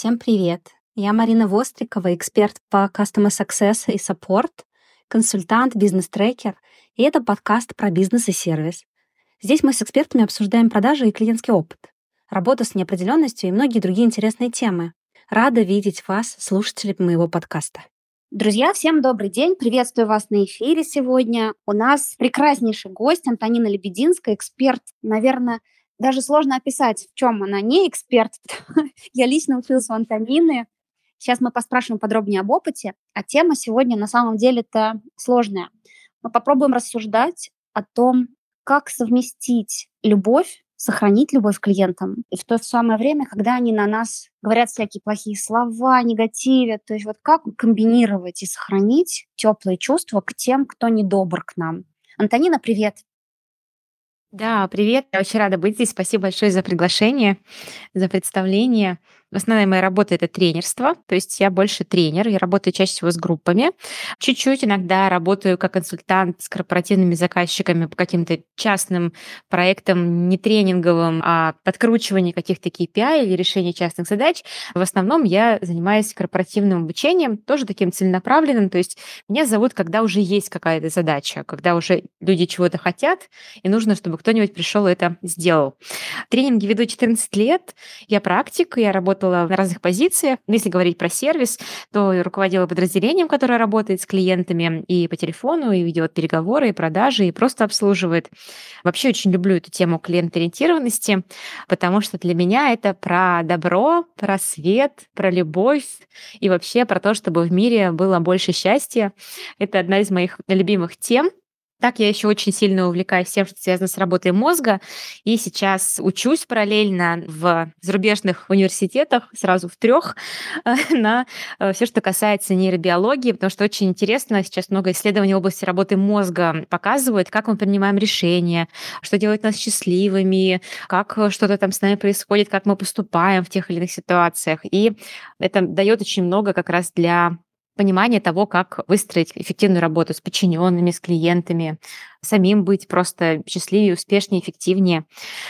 Всем привет! Я Марина Вострикова, эксперт по Customer Success и Support, консультант, бизнес-трекер, и это подкаст про бизнес и сервис. Здесь мы с экспертами обсуждаем продажи и клиентский опыт, работу с неопределенностью и многие другие интересные темы. Рада видеть вас, слушатели моего подкаста. Друзья, всем добрый день. Приветствую вас на эфире сегодня. У нас прекраснейший гость Антонина Лебединская, эксперт, наверное, даже сложно описать, в чем она не эксперт. Я лично училась у Антонины. Сейчас мы поспрашиваем подробнее об опыте, а тема сегодня на самом деле-то сложная. Мы попробуем рассуждать о том, как совместить любовь, сохранить любовь клиентам, и в то самое время, когда они на нас говорят всякие плохие слова, негативят, то есть вот как комбинировать и сохранить теплые чувства к тем, кто недобр к нам. Антонина, привет! Да, привет. Я очень рада быть здесь. Спасибо большое за приглашение, за представление. Основная моя работа — это тренерство, то есть я больше тренер, я работаю чаще всего с группами. Чуть-чуть иногда работаю как консультант с корпоративными заказчиками по каким-то частным проектам, не тренинговым, а подкручивание каких-то KPI или решение частных задач. В основном я занимаюсь корпоративным обучением, тоже таким целенаправленным, то есть меня зовут, когда уже есть какая-то задача, когда уже люди чего-то хотят, и нужно, чтобы кто-нибудь пришел и это сделал. Тренинги веду 14 лет, я практик, я работаю работала на разных позициях. Если говорить про сервис, то руководила подразделением, которое работает с клиентами и по телефону, и ведет переговоры, и продажи, и просто обслуживает. Вообще очень люблю эту тему клиент-ориентированности, потому что для меня это про добро, про свет, про любовь и вообще про то, чтобы в мире было больше счастья. Это одна из моих любимых тем. Так я еще очень сильно увлекаюсь тем, что связано с работой мозга, и сейчас учусь параллельно в зарубежных университетах, сразу в трех, на э, все, что касается нейробиологии, потому что очень интересно, сейчас много исследований в области работы мозга показывают, как мы принимаем решения, что делает нас счастливыми, как что-то там с нами происходит, как мы поступаем в тех или иных ситуациях. И это дает очень много как раз для понимание того, как выстроить эффективную работу с подчиненными, с клиентами, самим быть просто счастливее, успешнее, эффективнее.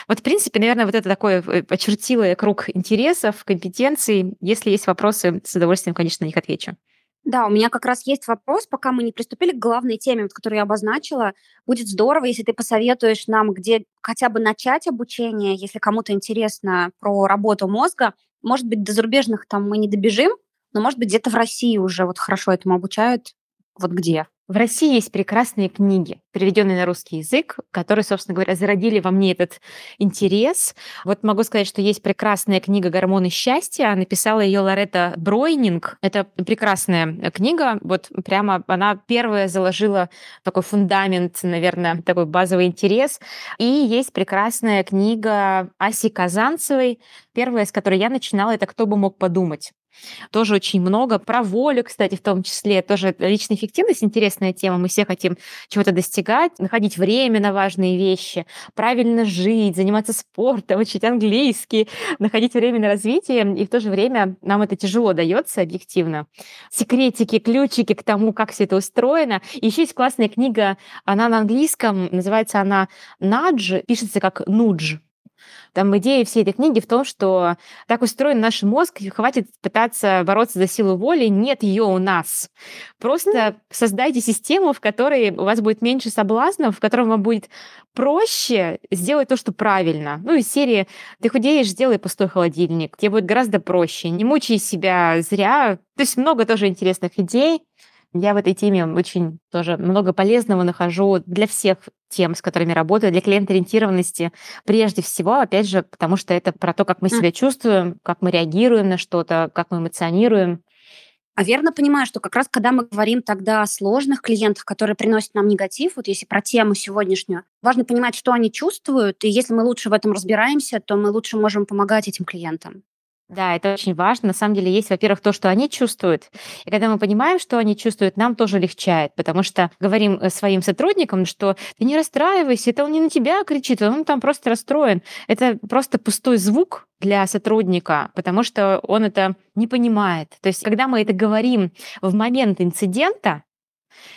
Вот, в принципе, наверное, вот это такое э, очертило круг интересов, компетенций. Если есть вопросы, с удовольствием, конечно, на них отвечу. Да, у меня как раз есть вопрос, пока мы не приступили к главной теме, вот, которую я обозначила. Будет здорово, если ты посоветуешь нам, где хотя бы начать обучение, если кому-то интересно про работу мозга. Может быть, до зарубежных там мы не добежим, но, может быть, где-то в России уже вот хорошо этому обучают. Вот где? В России есть прекрасные книги, переведенные на русский язык, которые, собственно говоря, зародили во мне этот интерес. Вот могу сказать, что есть прекрасная книга «Гормоны счастья». Написала ее Лоретта Бройнинг. Это прекрасная книга. Вот прямо она первая заложила такой фундамент, наверное, такой базовый интерес. И есть прекрасная книга Аси Казанцевой. Первая, с которой я начинала, это «Кто бы мог подумать». Тоже очень много. Про волю, кстати, в том числе. Тоже личная эффективность интересная тема. Мы все хотим чего-то достигать, находить время на важные вещи, правильно жить, заниматься спортом, учить английский, находить время на развитие. И в то же время нам это тяжело дается объективно. Секретики, ключики к тому, как все это устроено. И еще есть классная книга, она на английском, называется она «Нудж», пишется как «нудж», там идея всей этой книги в том, что так устроен наш мозг, хватит пытаться бороться за силу воли, нет ее у нас. Просто создайте систему, в которой у вас будет меньше соблазнов, в котором вам будет проще сделать то, что правильно. Ну, из серии «Ты худеешь, сделай пустой холодильник». Тебе будет гораздо проще. Не мучай себя зря. То есть много тоже интересных идей. Я в этой теме очень тоже много полезного нахожу для всех тем, с которыми работаю, для клиент-ориентированности прежде всего, опять же, потому что это про то, как мы себя чувствуем, как мы реагируем на что-то, как мы эмоционируем. А верно понимаю, что как раз когда мы говорим тогда о сложных клиентах, которые приносят нам негатив, вот если про тему сегодняшнюю, важно понимать, что они чувствуют, и если мы лучше в этом разбираемся, то мы лучше можем помогать этим клиентам. Да, это очень важно. На самом деле есть, во-первых, то, что они чувствуют. И когда мы понимаем, что они чувствуют, нам тоже легчает, потому что говорим э, своим сотрудникам, что ты не расстраивайся, это он не на тебя кричит, он там просто расстроен. Это просто пустой звук для сотрудника, потому что он это не понимает. То есть, когда мы это говорим в момент инцидента,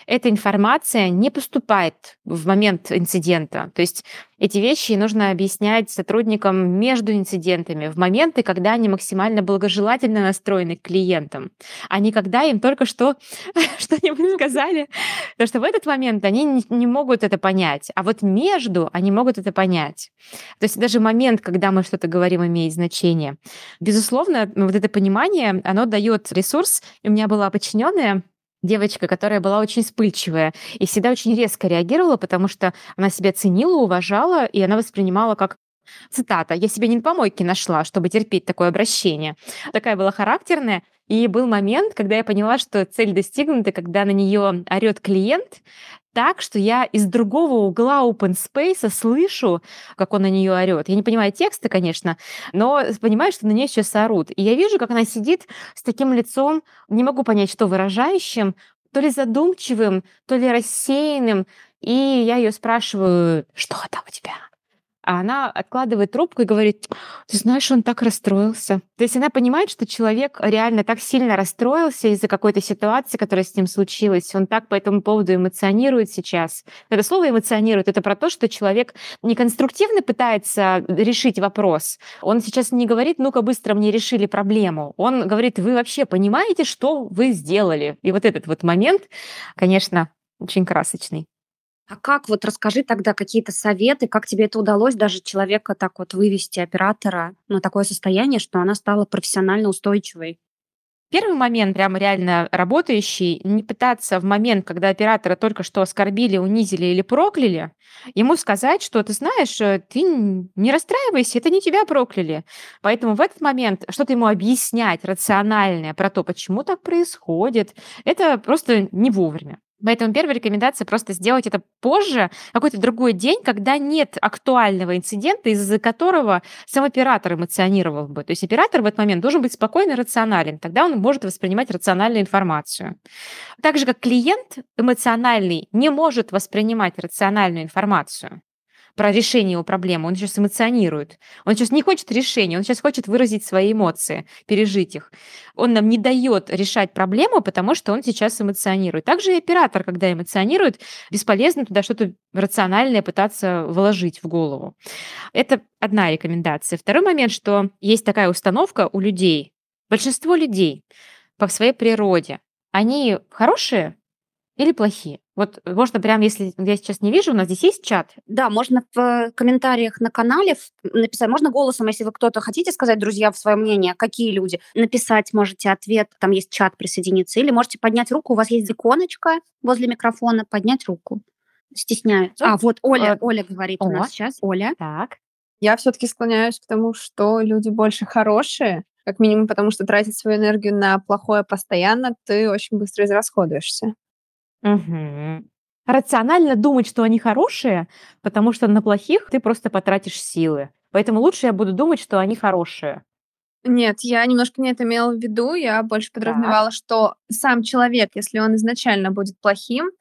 эта информация не поступает в момент инцидента. То есть эти вещи нужно объяснять сотрудникам между инцидентами, в моменты, когда они максимально благожелательно настроены к клиентам, а не когда им только что что-нибудь сказали. Потому что в этот момент они не могут это понять, а вот между они могут это понять. То есть даже момент, когда мы что-то говорим, имеет значение. Безусловно, вот это понимание, оно дает ресурс. У меня была подчиненная, девочка, которая была очень вспыльчивая и всегда очень резко реагировала, потому что она себя ценила, уважала, и она воспринимала как цитата, «Я себе не на помойке нашла, чтобы терпеть такое обращение». Такая была характерная. И был момент, когда я поняла, что цель достигнута, когда на нее орет клиент, так, что я из другого угла open space слышу, как он на нее орет. Я не понимаю текста, конечно, но понимаю, что на нее сейчас орут. И я вижу, как она сидит с таким лицом, не могу понять, что выражающим, то ли задумчивым, то ли рассеянным. И я ее спрашиваю, что там у тебя? А она откладывает трубку и говорит, ты знаешь, он так расстроился. То есть она понимает, что человек реально так сильно расстроился из-за какой-то ситуации, которая с ним случилась. Он так по этому поводу эмоционирует сейчас. Это слово эмоционирует, это про то, что человек не конструктивно пытается решить вопрос. Он сейчас не говорит, ну-ка быстро мне решили проблему. Он говорит, вы вообще понимаете, что вы сделали? И вот этот вот момент, конечно, очень красочный. А как вот расскажи тогда какие-то советы, как тебе это удалось даже человека так вот вывести, оператора, на такое состояние, что она стала профессионально устойчивой? Первый момент, прямо реально работающий, не пытаться в момент, когда оператора только что оскорбили, унизили или прокляли, ему сказать, что ты знаешь, э, ты не расстраивайся, это не тебя прокляли. Поэтому в этот момент что-то ему объяснять рациональное про то, почему так происходит, это просто не вовремя. Поэтому первая рекомендация просто сделать это позже, какой-то другой день, когда нет актуального инцидента, из-за которого сам оператор эмоционировал бы. То есть оператор в этот момент должен быть спокойно рационален. Тогда он может воспринимать рациональную информацию. Так же, как клиент эмоциональный не может воспринимать рациональную информацию про решение его проблемы. Он сейчас эмоционирует. Он сейчас не хочет решения, он сейчас хочет выразить свои эмоции, пережить их. Он нам не дает решать проблему, потому что он сейчас эмоционирует. Также и оператор, когда эмоционирует, бесполезно туда что-то рациональное пытаться вложить в голову. Это одна рекомендация. Второй момент, что есть такая установка у людей. Большинство людей по своей природе, они хорошие или плохие? Вот можно прям, если я сейчас не вижу, у нас здесь есть чат. Да, можно в комментариях на канале написать, можно голосом, если вы кто-то хотите сказать, друзья, в свое мнение, какие люди, написать можете ответ, там есть чат, присоединиться, или можете поднять руку, у вас есть иконочка возле микрофона, поднять руку. Стесняются. А, вот Оля, а, Оля говорит о, у нас сейчас. Оля. Так. Я все-таки склоняюсь к тому, что люди больше хорошие, как минимум потому, что тратить свою энергию на плохое постоянно, ты очень быстро израсходуешься. Угу. Рационально думать, что они хорошие, потому что на плохих ты просто потратишь силы. Поэтому лучше я буду думать, что они хорошие. Нет, я немножко не это имела в виду. Я больше подразумевала, так. что сам человек, если он изначально будет плохим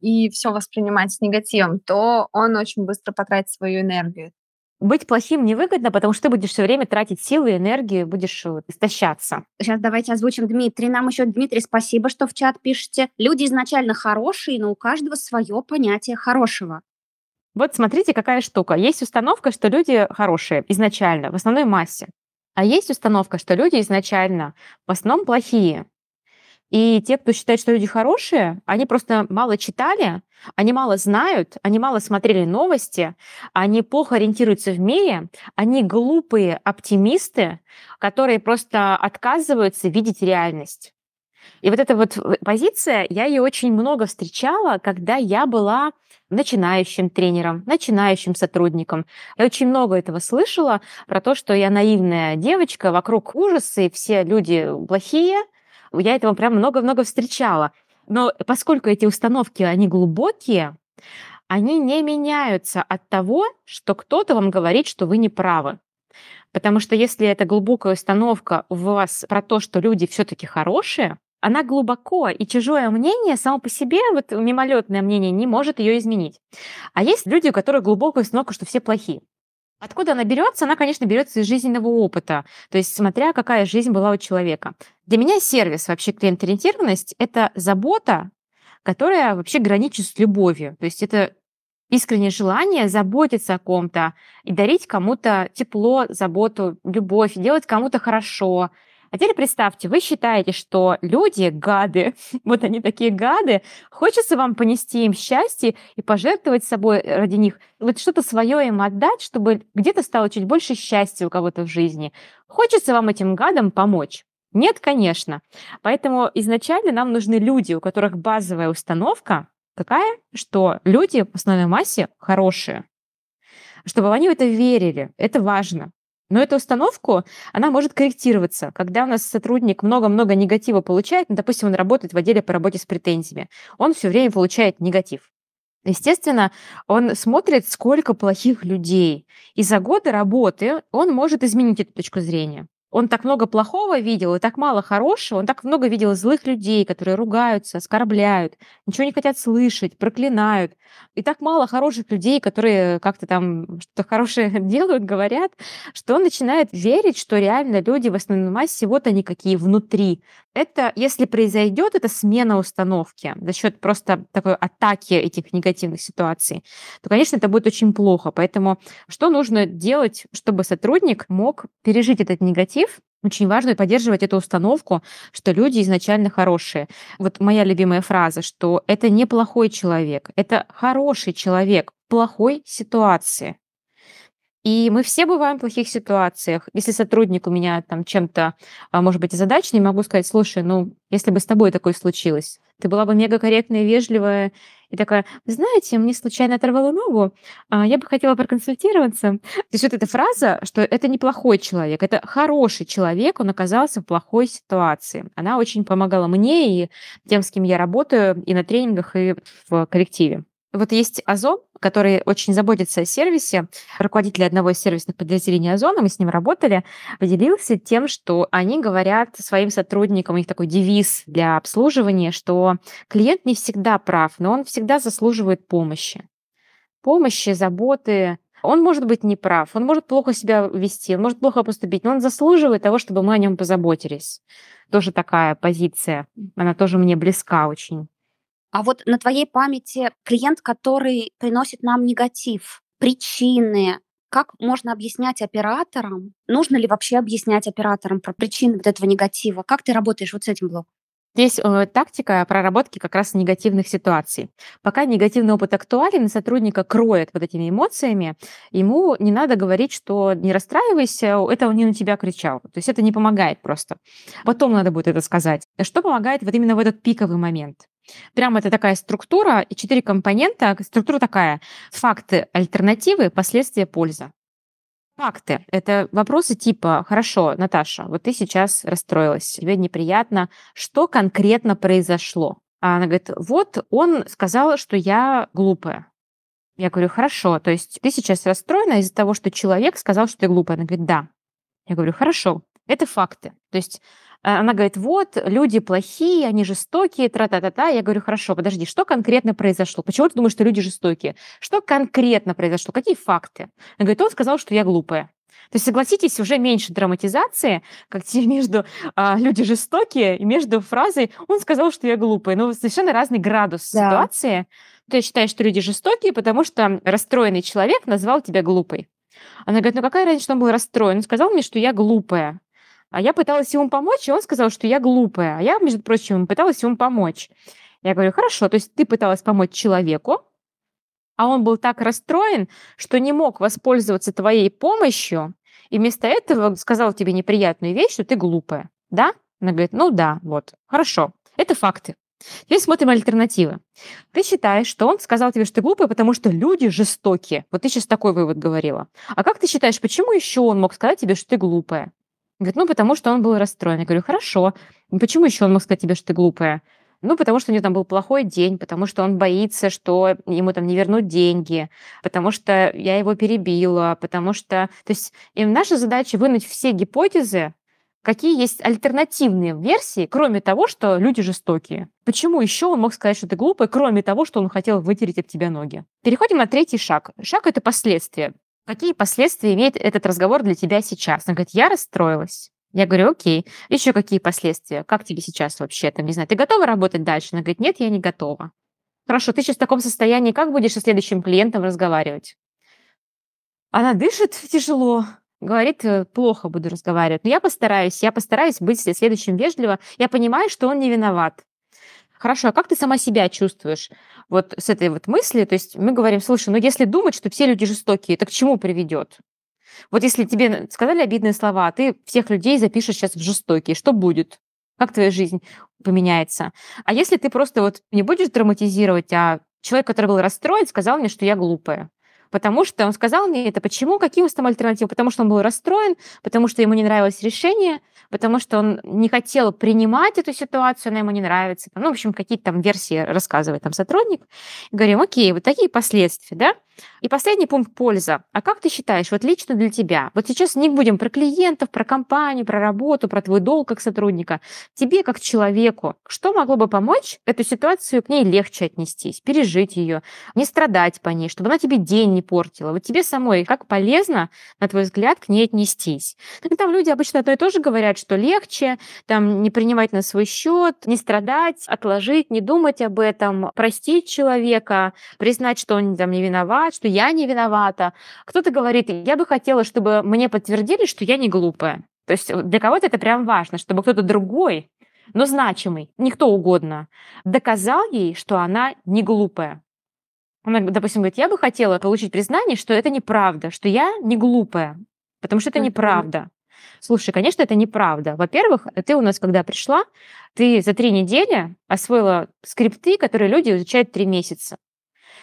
и все воспринимать с негативом, то он очень быстро потратит свою энергию быть плохим невыгодно, потому что ты будешь все время тратить силы, энергию, будешь вот, истощаться. Сейчас давайте озвучим Дмитрий. Нам еще, Дмитрий, спасибо, что в чат пишете. Люди изначально хорошие, но у каждого свое понятие хорошего. Вот смотрите, какая штука. Есть установка, что люди хорошие изначально, в основной массе. А есть установка, что люди изначально в основном плохие. И те, кто считает, что люди хорошие, они просто мало читали, они мало знают, они мало смотрели новости, они плохо ориентируются в мире, они глупые оптимисты, которые просто отказываются видеть реальность. И вот эта вот позиция, я ее очень много встречала, когда я была начинающим тренером, начинающим сотрудником. Я очень много этого слышала про то, что я наивная девочка, вокруг ужасы, все люди плохие, я этого прям много-много встречала. Но поскольку эти установки, они глубокие, они не меняются от того, что кто-то вам говорит, что вы не правы. Потому что если эта глубокая установка у вас про то, что люди все-таки хорошие, она глубоко, и чужое мнение само по себе, вот мимолетное мнение, не может ее изменить. А есть люди, у которых глубокая установка, что все плохие. Откуда она берется? Она, конечно, берется из жизненного опыта, то есть смотря какая жизнь была у человека. Для меня сервис, вообще клиент-ориентированность, это забота которая вообще граничит с любовью. То есть это искреннее желание заботиться о ком-то и дарить кому-то тепло, заботу, любовь, делать кому-то хорошо. А теперь представьте, вы считаете, что люди гады, вот они такие гады, хочется вам понести им счастье и пожертвовать собой ради них, вот что-то свое им отдать, чтобы где-то стало чуть больше счастья у кого-то в жизни. Хочется вам этим гадам помочь? Нет, конечно. Поэтому изначально нам нужны люди, у которых базовая установка Какая? Что люди в основной массе хорошие. Чтобы они в это верили. Это важно. Но эту установку, она может корректироваться. Когда у нас сотрудник много-много негатива получает, ну, допустим, он работает в отделе по работе с претензиями, он все время получает негатив. Естественно, он смотрит, сколько плохих людей. И за годы работы он может изменить эту точку зрения. Он так много плохого видел и так мало хорошего, он так много видел злых людей, которые ругаются, оскорбляют, ничего не хотят слышать, проклинают. И так мало хороших людей, которые как-то там что-то хорошее делают, говорят, что он начинает верить, что реально люди в основной массе вот они какие внутри. Это, если произойдет эта смена установки за счет просто такой атаки этих негативных ситуаций, то, конечно, это будет очень плохо. Поэтому что нужно делать, чтобы сотрудник мог пережить этот негатив, очень важно поддерживать эту установку, что люди изначально хорошие. Вот моя любимая фраза, что это не плохой человек, это хороший человек в плохой ситуации. И мы все бываем в плохих ситуациях. Если сотрудник у меня там чем-то, а, может быть, озадаченный, могу сказать, слушай, ну, если бы с тобой такое случилось, ты была бы мега корректная, вежливая и такая, знаете, мне случайно оторвало ногу, а, я бы хотела проконсультироваться. То есть вот эта фраза, что это неплохой человек, это хороший человек, он оказался в плохой ситуации. Она очень помогала мне и тем, с кем я работаю, и на тренингах, и в коллективе. Вот есть Озон, который очень заботится о сервисе. Руководитель одного из сервисных подразделений Озона, мы с ним работали, поделился тем, что они говорят своим сотрудникам, у них такой девиз для обслуживания, что клиент не всегда прав, но он всегда заслуживает помощи. Помощи, заботы, он может быть неправ, он может плохо себя вести, он может плохо поступить, но он заслуживает того, чтобы мы о нем позаботились. Тоже такая позиция, она тоже мне близка очень. А вот на твоей памяти клиент, который приносит нам негатив, причины, как можно объяснять операторам, нужно ли вообще объяснять операторам про причины вот этого негатива? Как ты работаешь вот с этим блоком? Здесь э, тактика проработки как раз негативных ситуаций. Пока негативный опыт актуален, и сотрудника кроет вот этими эмоциями, ему не надо говорить, что не расстраивайся, это он не на тебя кричал. То есть это не помогает просто. Потом надо будет это сказать. Что помогает вот именно в этот пиковый момент? Прямо это такая структура и четыре компонента. Структура такая. Факты, альтернативы, последствия, польза. Факты. Это вопросы типа, хорошо, Наташа, вот ты сейчас расстроилась, тебе неприятно. Что конкретно произошло? А она говорит, вот он сказал, что я глупая. Я говорю, хорошо, то есть ты сейчас расстроена из-за того, что человек сказал, что ты глупая. Она говорит, да. Я говорю, хорошо, это факты. То есть а, она говорит, вот, люди плохие, они жестокие, тра-та-та-та. Я говорю, хорошо, подожди, что конкретно произошло? Почему ты думаешь, что люди жестокие? Что конкретно произошло? Какие факты? Она говорит, он сказал, что я глупая. То есть, согласитесь, уже меньше драматизации, как между а, люди жестокие и между фразой «он сказал, что я глупая». Ну, совершенно разный градус да. ситуации. Ты считаешь, что люди жестокие, потому что расстроенный человек назвал тебя глупой. Она говорит, ну какая разница, что он был расстроен? Он сказал мне, что я глупая. А я пыталась ему помочь, и он сказал, что я глупая. А я, между прочим, пыталась ему помочь. Я говорю, хорошо, то есть ты пыталась помочь человеку, а он был так расстроен, что не мог воспользоваться твоей помощью, и вместо этого сказал тебе неприятную вещь, что ты глупая. Да? Она говорит, ну да, вот, хорошо. Это факты. Теперь смотрим альтернативы. Ты считаешь, что он сказал тебе, что ты глупая, потому что люди жестокие. Вот ты сейчас такой вывод говорила. А как ты считаешь, почему еще он мог сказать тебе, что ты глупая? Говорит, ну, потому что он был расстроен. Я говорю, хорошо. Почему еще он мог сказать тебе, что ты глупая? Ну, потому что у него там был плохой день, потому что он боится, что ему там не вернут деньги, потому что я его перебила, потому что... То есть и наша задача вынуть все гипотезы, какие есть альтернативные версии, кроме того, что люди жестокие. Почему еще он мог сказать, что ты глупая, кроме того, что он хотел вытереть об тебя ноги? Переходим на третий шаг. Шаг — это последствия. Какие последствия имеет этот разговор для тебя сейчас? Она говорит, я расстроилась. Я говорю, окей. Еще какие последствия? Как тебе сейчас вообще? Там, не знаю, ты готова работать дальше? Она говорит, нет, я не готова. Хорошо, ты сейчас в таком состоянии, как будешь со следующим клиентом разговаривать? Она дышит тяжело, говорит, «Э, плохо буду разговаривать. Но я постараюсь, я постараюсь быть следующим вежливо. Я понимаю, что он не виноват. Хорошо, а как ты сама себя чувствуешь вот с этой вот мысли? То есть мы говорим, слушай, ну если думать, что все люди жестокие, это к чему приведет? Вот если тебе сказали обидные слова, а ты всех людей запишешь сейчас в жестокие, что будет? Как твоя жизнь поменяется? А если ты просто вот не будешь драматизировать, а человек, который был расстроен, сказал мне, что я глупая. Потому что он сказал мне это. Почему? Какие у нас там альтернативы? Потому что он был расстроен, потому что ему не нравилось решение, потому что он не хотел принимать эту ситуацию, она ему не нравится. Ну, в общем, какие-то там версии рассказывает там сотрудник. Говорим, окей, вот такие последствия, да? И последний пункт – польза. А как ты считаешь, вот лично для тебя, вот сейчас не будем про клиентов, про компанию, про работу, про твой долг как сотрудника, тебе как человеку, что могло бы помочь эту ситуацию к ней легче отнестись, пережить ее, не страдать по ней, чтобы она тебе день не портила. Вот тебе самой как полезно, на твой взгляд, к ней отнестись. Так там люди обычно одно и то же говорят, что легче там не принимать на свой счет, не страдать, отложить, не думать об этом, простить человека, признать, что он там не виноват, что я не виновата. Кто-то говорит, я бы хотела, чтобы мне подтвердили, что я не глупая. То есть для кого-то это прям важно, чтобы кто-то другой, но значимый, никто угодно, доказал ей, что она не глупая. Она, допустим, говорит, я бы хотела получить признание, что это неправда, что я не глупая, потому что это неправда. Слушай, конечно, это неправда. Во-первых, ты у нас, когда пришла, ты за три недели освоила скрипты, которые люди изучают три месяца.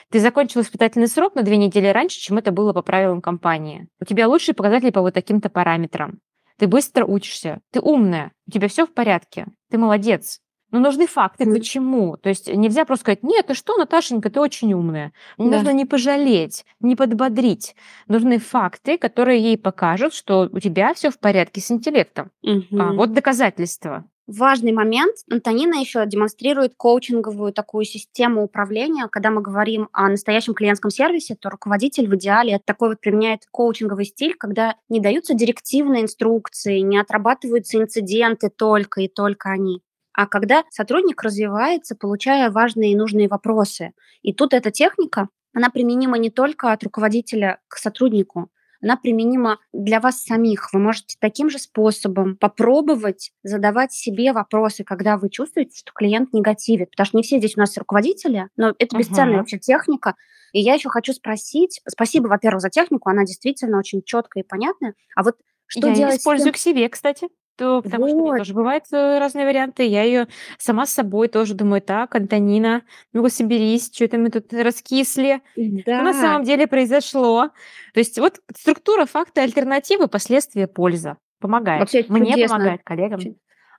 Ты закончил испытательный срок на две недели раньше, чем это было по правилам компании. У тебя лучшие показатели по вот таким-то параметрам. Ты быстро учишься, ты умная, у тебя все в порядке, ты молодец. Но нужны факты, mm. почему. То есть нельзя просто сказать, нет, ты что, Наташенька, ты очень умная. Да. Нужно не пожалеть, не подбодрить. Нужны факты, которые ей покажут, что у тебя все в порядке с интеллектом. Mm-hmm. А, вот доказательства. Важный момент. Антонина еще демонстрирует коучинговую такую систему управления. Когда мы говорим о настоящем клиентском сервисе, то руководитель в идеале такой вот применяет коучинговый стиль, когда не даются директивные инструкции, не отрабатываются инциденты только и только они а когда сотрудник развивается, получая важные и нужные вопросы. И тут эта техника, она применима не только от руководителя к сотруднику, она применима для вас самих. Вы можете таким же способом попробовать задавать себе вопросы, когда вы чувствуете, что клиент негативит. Потому что не все здесь у нас руководители, но это бесценная uh-huh. вообще техника. И я еще хочу спросить, спасибо, во-первых, за технику, она действительно очень четкая и понятная. А вот что я делать? использую к себе, кстати то потому вот. что у меня тоже бывают э, разные варианты. Я ее сама с собой тоже думаю, так, Антонина, ну соберись, что-то мы тут раскисли. Да. Что на самом деле произошло? То есть вот структура, факты, альтернативы, последствия, польза. Помогает. Вообще Мне чудесно. помогает, коллегам.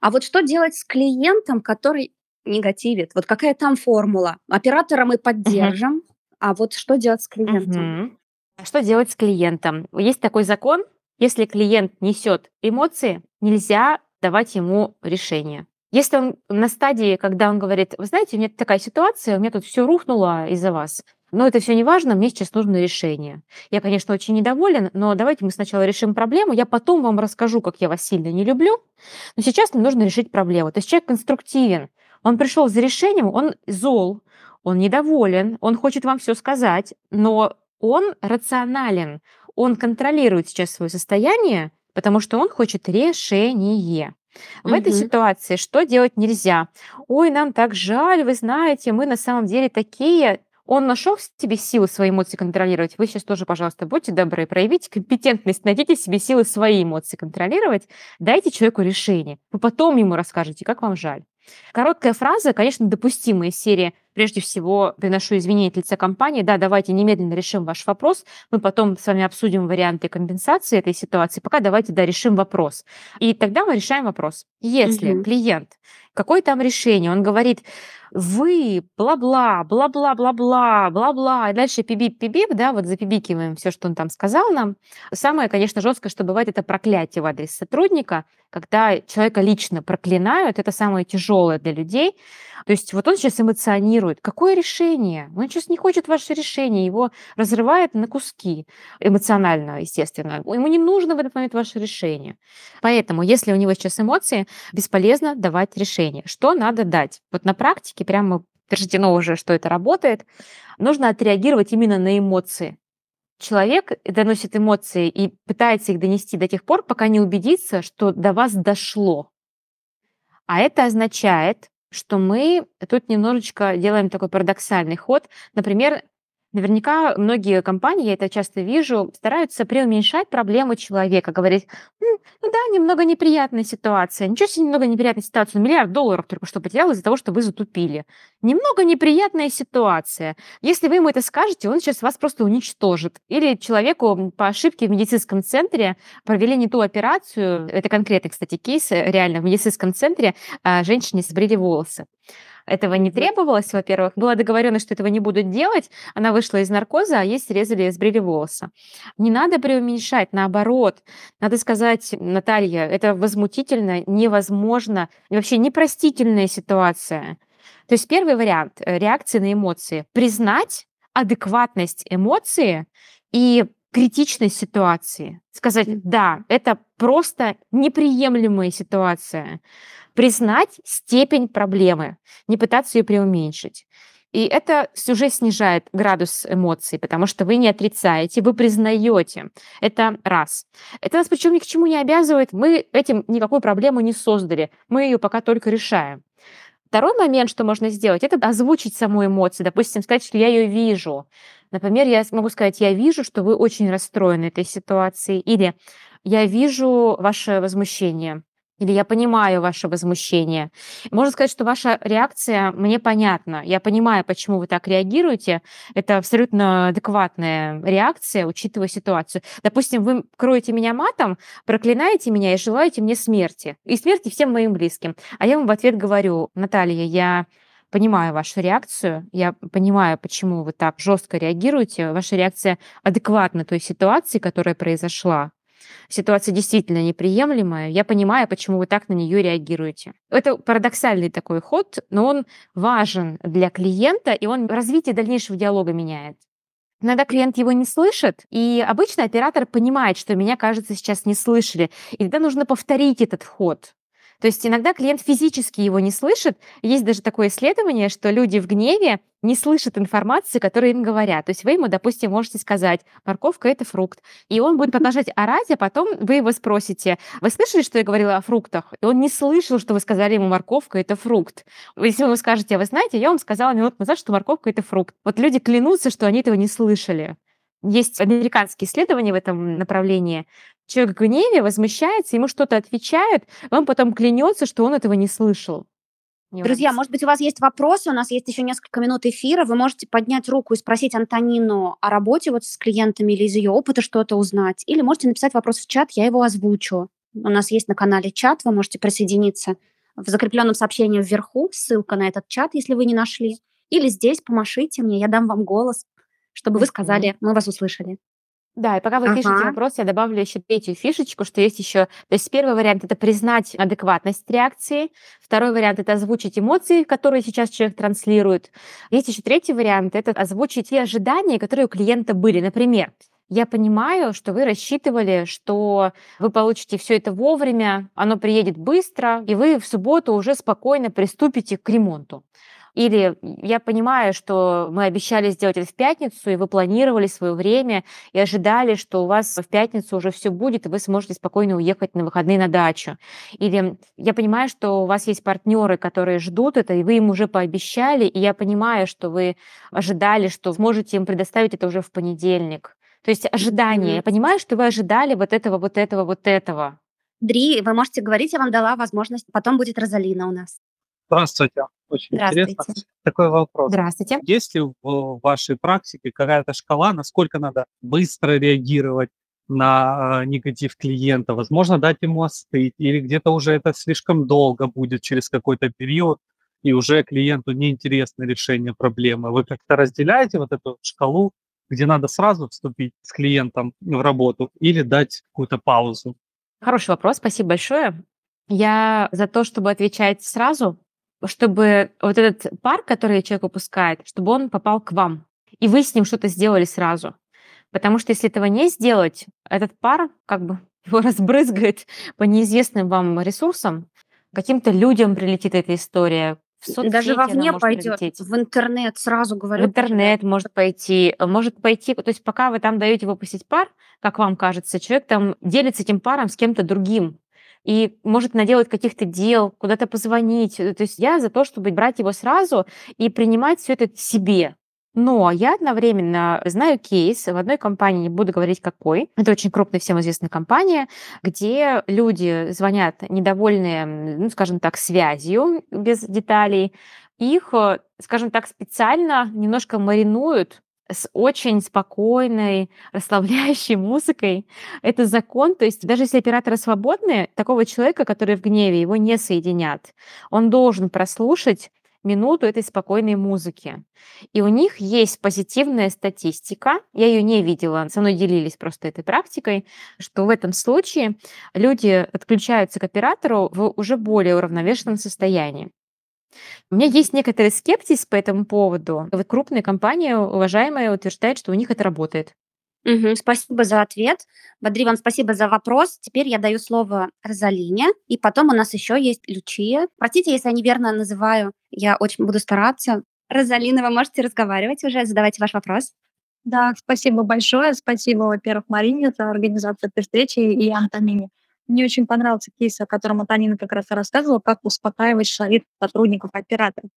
А вот что делать с клиентом, который негативит? Вот какая там формула? Оператора мы поддержим, uh-huh. а вот что делать с клиентом? Uh-huh. Что делать с клиентом? Есть такой закон, если клиент несет эмоции, нельзя давать ему решение. Если он на стадии, когда он говорит, вы знаете, у меня такая ситуация, у меня тут все рухнуло из-за вас, но это все не важно, мне сейчас нужно решение. Я, конечно, очень недоволен, но давайте мы сначала решим проблему, я потом вам расскажу, как я вас сильно не люблю, но сейчас мне нужно решить проблему. То есть человек конструктивен, он пришел за решением, он зол, он недоволен, он хочет вам все сказать, но он рационален, он контролирует сейчас свое состояние, потому что он хочет решение. В угу. этой ситуации что делать нельзя? Ой, нам так жаль, вы знаете, мы на самом деле такие. Он нашел в себе силы свои эмоции контролировать. Вы сейчас тоже, пожалуйста, будьте добры, проявите компетентность, найдите себе силы свои эмоции контролировать, дайте человеку решение. Вы потом ему расскажете, как вам жаль. Короткая фраза, конечно, допустимая из серии Прежде всего, приношу извинения от лица компании. Да, давайте немедленно решим ваш вопрос. Мы потом с вами обсудим варианты компенсации этой ситуации. Пока давайте, да, решим вопрос. И тогда мы решаем вопрос. Если угу. клиент, какое там решение, он говорит, вы, бла-бла, бла-бла-бла-бла, бла-бла, и дальше пибип-пибип, да, вот запибикиваем все, что он там сказал нам. Самое, конечно, жесткое, что бывает, это проклятие в адрес сотрудника, когда человека лично проклинают, это самое тяжелое для людей. То есть вот он сейчас эмоционирует. Какое решение? Он сейчас не хочет ваше решение, его разрывает на куски эмоционально, естественно. Ему не нужно в этот момент ваше решение. Поэтому, если у него сейчас эмоции, бесполезно давать решение. Что надо дать? Вот на практике прямо подтверждено уже, что это работает. Нужно отреагировать именно на эмоции человек доносит эмоции и пытается их донести до тех пор, пока не убедится, что до вас дошло. А это означает, что мы тут немножечко делаем такой парадоксальный ход. Например, Наверняка многие компании, я это часто вижу, стараются преуменьшать проблему человека, говорить, ну, ну да, немного неприятная ситуация, ничего себе немного неприятная ситуация, но миллиард долларов только что потерял из-за того, что вы затупили. Немного неприятная ситуация. Если вы ему это скажете, он сейчас вас просто уничтожит. Или человеку по ошибке в медицинском центре провели не ту операцию, это конкретный, кстати, кейс, э, реально, в медицинском центре а, женщине сбрили волосы. Этого не требовалось, во-первых. Была договоренность, что этого не будут делать. Она вышла из наркоза, а ей срезали и сбрили волосы. Не надо преуменьшать, наоборот. Надо сказать, Наталья, это возмутительно, невозможно, вообще непростительная ситуация. То есть первый вариант э, реакции на эмоции. Признать адекватность эмоции и критичность ситуации. Сказать, да, это просто неприемлемая ситуация признать степень проблемы, не пытаться ее преуменьшить. И это уже снижает градус эмоций, потому что вы не отрицаете, вы признаете. Это раз. Это нас причем ни к чему не обязывает. Мы этим никакую проблему не создали. Мы ее пока только решаем. Второй момент, что можно сделать, это озвучить саму эмоцию. Допустим, сказать, что я ее вижу. Например, я могу сказать, я вижу, что вы очень расстроены этой ситуацией. Или я вижу ваше возмущение или я понимаю ваше возмущение. Можно сказать, что ваша реакция мне понятна. Я понимаю, почему вы так реагируете. Это абсолютно адекватная реакция, учитывая ситуацию. Допустим, вы кроете меня матом, проклинаете меня и желаете мне смерти. И смерти всем моим близким. А я вам в ответ говорю, Наталья, я понимаю вашу реакцию, я понимаю, почему вы так жестко реагируете. Ваша реакция адекватна той ситуации, которая произошла ситуация действительно неприемлемая, я понимаю, почему вы так на нее реагируете. Это парадоксальный такой ход, но он важен для клиента, и он развитие дальнейшего диалога меняет. Иногда клиент его не слышит, и обычно оператор понимает, что меня, кажется, сейчас не слышали. И тогда нужно повторить этот ход. То есть иногда клиент физически его не слышит. Есть даже такое исследование, что люди в гневе не слышат информации, которую им говорят. То есть вы ему, допустим, можете сказать, морковка – это фрукт. И он будет продолжать орать, а потом вы его спросите, вы слышали, что я говорила о фруктах? И он не слышал, что вы сказали ему, морковка – это фрукт. Если вы скажете, вы знаете, я вам сказала минут назад, что морковка – это фрукт. Вот люди клянутся, что они этого не слышали. Есть американские исследования в этом направлении. Человек в гневе возмущается, ему что-то отвечают, он потом клянется, что он этого не слышал. Друзья, может быть, у вас есть вопросы, у нас есть еще несколько минут эфира, вы можете поднять руку и спросить Антонину о работе вот с клиентами или из ее опыта что-то узнать, или можете написать вопрос в чат, я его озвучу. У нас есть на канале чат, вы можете присоединиться в закрепленном сообщении вверху, ссылка на этот чат, если вы не нашли, или здесь помашите мне, я дам вам голос, чтобы вы сказали, мы вас услышали. Да, и пока вы пишете вопрос, я добавлю еще третью фишечку, что есть еще... То есть первый вариант — это признать адекватность реакции. Второй вариант — это озвучить эмоции, которые сейчас человек транслирует. Есть еще третий вариант — это озвучить те ожидания, которые у клиента были. Например, я понимаю, что вы рассчитывали, что вы получите все это вовремя, оно приедет быстро, и вы в субботу уже спокойно приступите к ремонту. Или я понимаю, что мы обещали сделать это в пятницу, и вы планировали свое время, и ожидали, что у вас в пятницу уже все будет, и вы сможете спокойно уехать на выходные на дачу. Или я понимаю, что у вас есть партнеры, которые ждут это, и вы им уже пообещали, и я понимаю, что вы ожидали, что сможете им предоставить это уже в понедельник. То есть ожидание. Я понимаю, что вы ожидали вот этого, вот этого, вот этого. Дри, вы можете говорить, я вам дала возможность. Потом будет Розалина у нас. Здравствуйте. Очень интересно. Такой вопрос. Здравствуйте. Есть ли в вашей практике какая-то шкала, насколько надо быстро реагировать на э, негатив клиента? Возможно, дать ему остыть, или где-то уже это слишком долго будет через какой-то период, и уже клиенту неинтересно решение проблемы. Вы как-то разделяете вот эту шкалу, где надо сразу вступить с клиентом в работу или дать какую-то паузу? Хороший вопрос, спасибо большое. Я за то, чтобы отвечать сразу, чтобы вот этот пар, который человек выпускает, чтобы он попал к вам, и вы с ним что-то сделали сразу. Потому что если этого не сделать, этот пар как бы его разбрызгает по неизвестным вам ресурсам, каким-то людям прилетит эта история, в соцсети Даже вовне пойдет, прилететь. в интернет сразу говорю. В интернет может пойти, может пойти, то есть пока вы там даете выпустить пар, как вам кажется, человек там делится этим паром с кем-то другим и может наделать каких-то дел, куда-то позвонить. Э, То есть я за то, чтобы брать его сразу и принимать все это себе. Но я одновременно знаю кейс в одной компании, не буду говорить какой, это очень крупная всем известная компания, где люди звонят недовольные, ну, скажем так, связью, без деталей, их, э, скажем так, специально немножко маринуют с очень спокойной, расслабляющей музыкой. Это закон, то есть даже если операторы свободны, такого человека, который в гневе, его не соединят. Он должен прослушать минуту этой спокойной музыки. И у них есть позитивная статистика, я ее не видела, со мной делились просто этой практикой, что в этом случае люди отключаются к оператору в уже более уравновешенном состоянии. У меня есть некоторый скепсис по этому поводу. Вот крупные компании, уважаемые, утверждают, что у них это работает. Мгм. Спасибо за ответ. Бадри, вам спасибо за вопрос. Теперь я даю слово Розалине, и потом у нас еще есть Лючия. Простите, если я неверно называю, я очень буду стараться. Розалина, вы можете разговаривать уже, задавайте ваш вопрос. Да, спасибо большое. Спасибо, во-первых, Марине за организацию этой встречи и Антонине. Мне очень понравился кейс, о котором Антонина как раз рассказывала, как успокаивать шарит сотрудников операторов.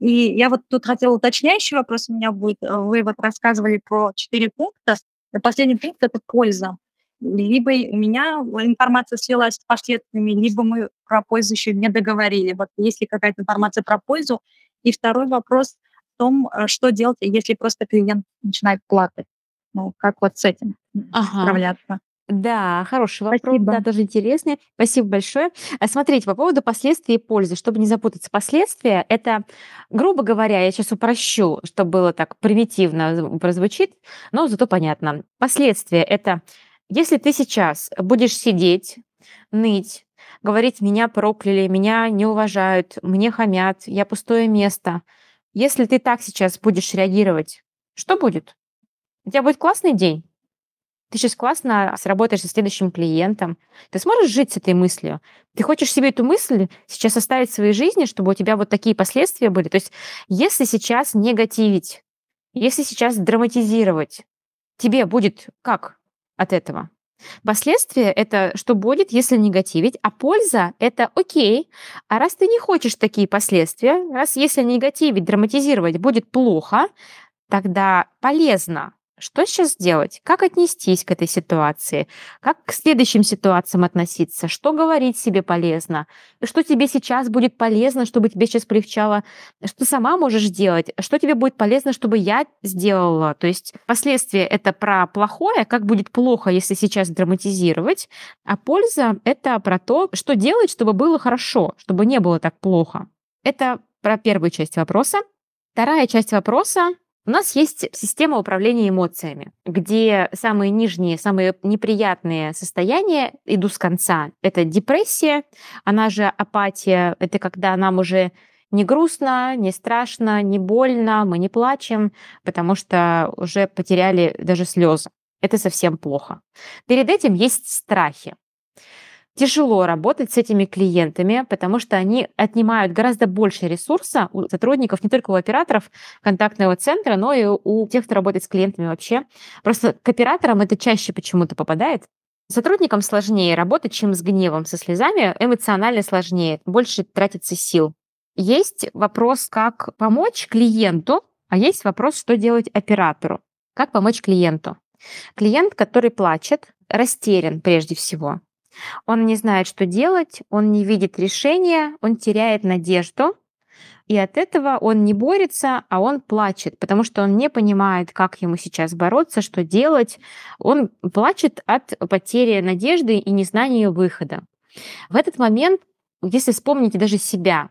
И я вот тут хотела уточняющий вопрос у меня будет. Э, Вы вот рассказывали про четыре пункта. И Последний пункт– это польза. Либо у меня информация свелась с последствиями, либо мы про пользу еще не договорили. Вот есть ли какая-то информация про пользу? И второй вопрос в том, э, что делать, если просто клиент начинает плакать. Ну, как вот с этим Ага. справляться? Да, хороший вопрос, Спасибо. да, тоже интересный. Спасибо большое. А Смотрите, по поводу последствий и пользы, чтобы не запутаться. Последствия– это, грубо говоря, я сейчас упрощу, чтобы было так примитивно зв- прозвучит, но зато понятно. Последствия– это если ты сейчас будешь сидеть, ныть, говорить, меня прокляли, меня не уважают, мне хамят, я пустое место. Если ты так сейчас будешь реагировать, что будет? У тебя будет классный день? Ты сейчас классно сработаешь со следующим клиентом. Ты сможешь жить с этой мыслью? Ты хочешь себе эту мысль сейчас оставить в своей жизни, чтобы у тебя вот такие последствия были? То есть если сейчас негативить, если сейчас драматизировать, тебе будет как от этого? Последствия — это что будет, если негативить, а польза — это окей. А раз ты не хочешь такие последствия, раз если негативить, драматизировать будет плохо, тогда полезно. Что сейчас делать? Как отнестись к этой ситуации? Как к следующим ситуациям относиться? Что говорить себе полезно? Что тебе сейчас будет полезно, чтобы тебе сейчас полегчало? Что сама можешь сделать? Что тебе будет полезно, чтобы я сделала? То есть последствия — это про плохое, как будет плохо, если сейчас драматизировать, а польза — это про то, что делать, чтобы было хорошо, чтобы не было так плохо. Это про первую часть вопроса. Вторая часть вопроса у нас есть система управления эмоциями, где самые нижние, самые неприятные состояния идут с конца. Это депрессия, она же апатия. Это когда нам уже не грустно, не страшно, не больно, мы не плачем, потому что уже потеряли даже слезы. Это совсем плохо. Перед этим есть страхи. Тяжело работать с этими клиентами, потому что они отнимают гораздо больше ресурса у сотрудников, не только у операторов контактного центра, но и у тех, кто работает с клиентами вообще. Просто к операторам это чаще почему-то попадает. Сотрудникам сложнее работать, чем с гневом, со слезами, эмоционально сложнее, больше тратится сил. Есть вопрос, как помочь клиенту, а есть вопрос, что делать оператору. Как помочь клиенту? Клиент, который плачет, растерян прежде всего. Он не знает, что делать, он не видит решения, он теряет надежду, и от этого он не борется, а он плачет, потому что он не понимает, как ему сейчас бороться, что делать. Он плачет от потери надежды и незнания выхода. В этот момент, если вспомните даже себя,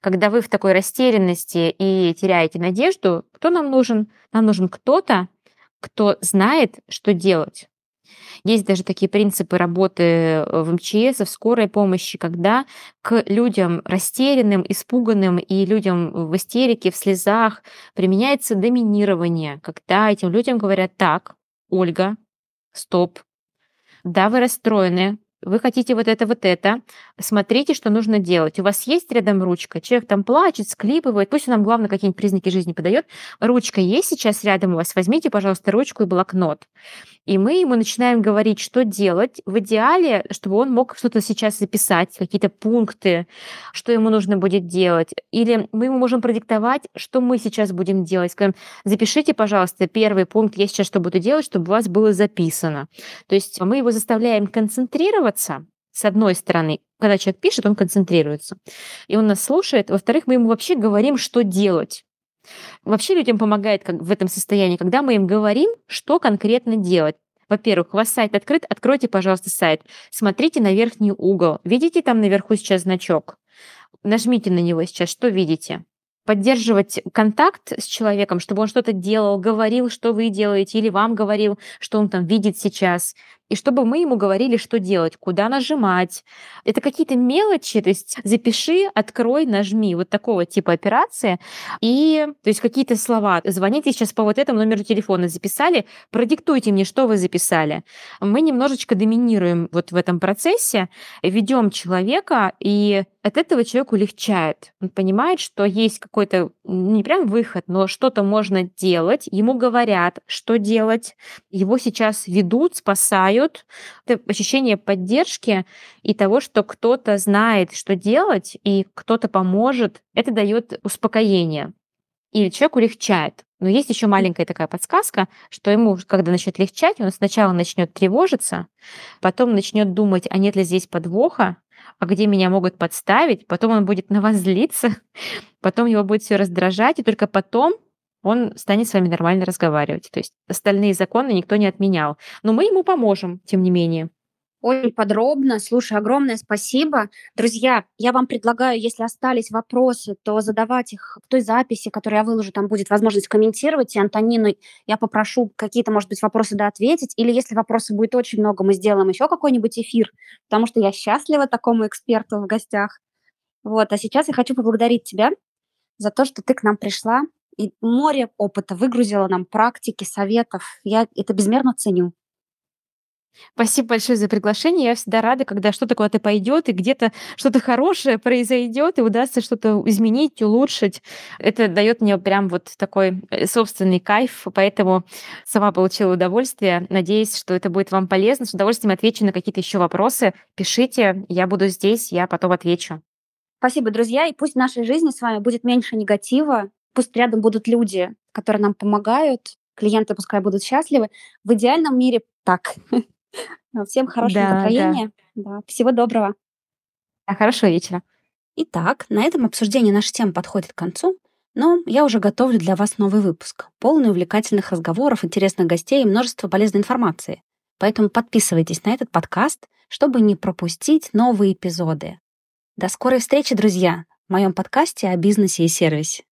Когда вы в такой растерянности и теряете надежду, кто нам нужен? Нам нужен кто-то, кто знает, что делать. Есть даже такие принципы работы э, в МЧС, в скорой помощи, когда к людям растерянным, испуганным и людям в истерике, в слезах применяется доминирование, когда этим людям говорят так, Ольга, стоп, да, вы расстроены, вы хотите вот это, вот это, смотрите, что нужно делать. У вас есть рядом ручка, человек там плачет, склипывает, пусть он нам, главное, какие-нибудь признаки жизни подает. Ручка есть сейчас рядом у вас, возьмите, пожалуйста, ручку и блокнот. И мы ему начинаем говорить, что делать. В идеале, чтобы он мог что-то сейчас записать, какие-то пункты, что ему нужно будет делать. Или мы ему можем продиктовать, что мы сейчас будем делать. Скажем, запишите, пожалуйста, первый пункт, я сейчас что буду делать, чтобы у вас было записано. То есть мы его заставляем концентрироваться, с одной стороны, когда человек пишет, он концентрируется, и он нас слушает. Во-вторых, мы ему вообще говорим, что делать. Вообще людям помогает как в этом состоянии, когда мы им говорим, что конкретно делать. Во-первых, у вас сайт открыт, откройте, пожалуйста, сайт. Смотрите на верхний угол. Видите там наверху сейчас значок? Нажмите на него сейчас, что видите? поддерживать контакт с человеком, чтобы он что-то делал, говорил, что вы делаете, или вам говорил, что он там видит сейчас и чтобы мы ему говорили, что делать, куда нажимать. Это какие-то мелочи, то есть запиши, открой, нажми, вот такого типа операции. И то есть какие-то слова. Звоните сейчас по вот этому номеру телефона, записали, продиктуйте мне, что вы записали. Мы немножечко доминируем вот в этом процессе, ведем человека, и от этого человеку легчает. Он понимает, что есть какой-то, не прям выход, но что-то можно делать. Ему говорят, что делать. Его сейчас ведут, спасают, дает ощущение поддержки и того, что кто-то знает, что делать, и кто-то поможет, это дает успокоение. И человеку легчает. Но есть еще маленькая такая подсказка, что ему, когда начнет легчать, он сначала начнет тревожиться, потом начнет думать, а нет ли здесь подвоха, а где меня могут подставить, потом он будет на вас злиться, потом его будет все раздражать, и только потом он станет с вами нормально разговаривать. То есть остальные законы никто не отменял. Но мы ему поможем, тем не менее. Очень подробно. Слушай, огромное спасибо. Друзья, я вам предлагаю, если остались вопросы, то задавать их в той записи, которую я выложу, там будет возможность комментировать. И Антонину я попрошу какие-то, может быть, вопросы да ответить. Или если вопросов будет очень много, мы сделаем еще какой-нибудь эфир, потому что я счастлива такому эксперту в гостях. Вот, а сейчас я хочу поблагодарить тебя за то, что ты к нам пришла, и море опыта выгрузила нам практики, советов. Я это безмерно ценю. Спасибо большое за приглашение. Я всегда рада, когда что-то куда-то пойдет, и где-то что-то хорошее произойдет, и удастся что-то изменить, улучшить. Это дает мне прям вот такой э, собственный кайф, поэтому сама получила удовольствие. Надеюсь, что это будет вам полезно. С удовольствием отвечу на какие-то еще вопросы. Пишите, я буду здесь, я потом отвечу. Спасибо, друзья, и пусть в нашей жизни с вами будет меньше негатива, Пусть рядом будут люди, которые нам помогают, клиенты пускай будут счастливы. В идеальном мире так. Всем хорошего да, настроения. Да. Да. Всего доброго. Хорошего вечера. Итак, на этом обсуждение нашей темы подходит к концу, но я уже готовлю для вас новый выпуск, полный увлекательных разговоров, интересных гостей и множество полезной информации. Поэтому подписывайтесь на этот подкаст, чтобы не пропустить новые эпизоды. До скорой встречи, друзья, в моем подкасте о бизнесе и сервисе.